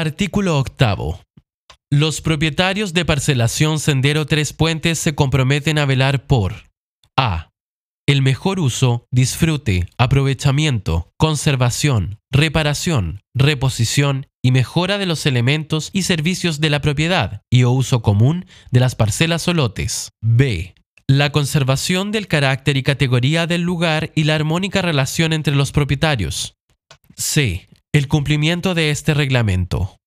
Artículo octavo. Los propietarios de parcelación Sendero Tres Puentes se comprometen a velar por a. El mejor uso, disfrute, aprovechamiento, conservación, reparación, reposición y mejora de los elementos y servicios de la propiedad y o uso común de las parcelas o lotes. b. La conservación del carácter y categoría del lugar y la armónica relación entre los propietarios. c. El cumplimiento de este reglamento.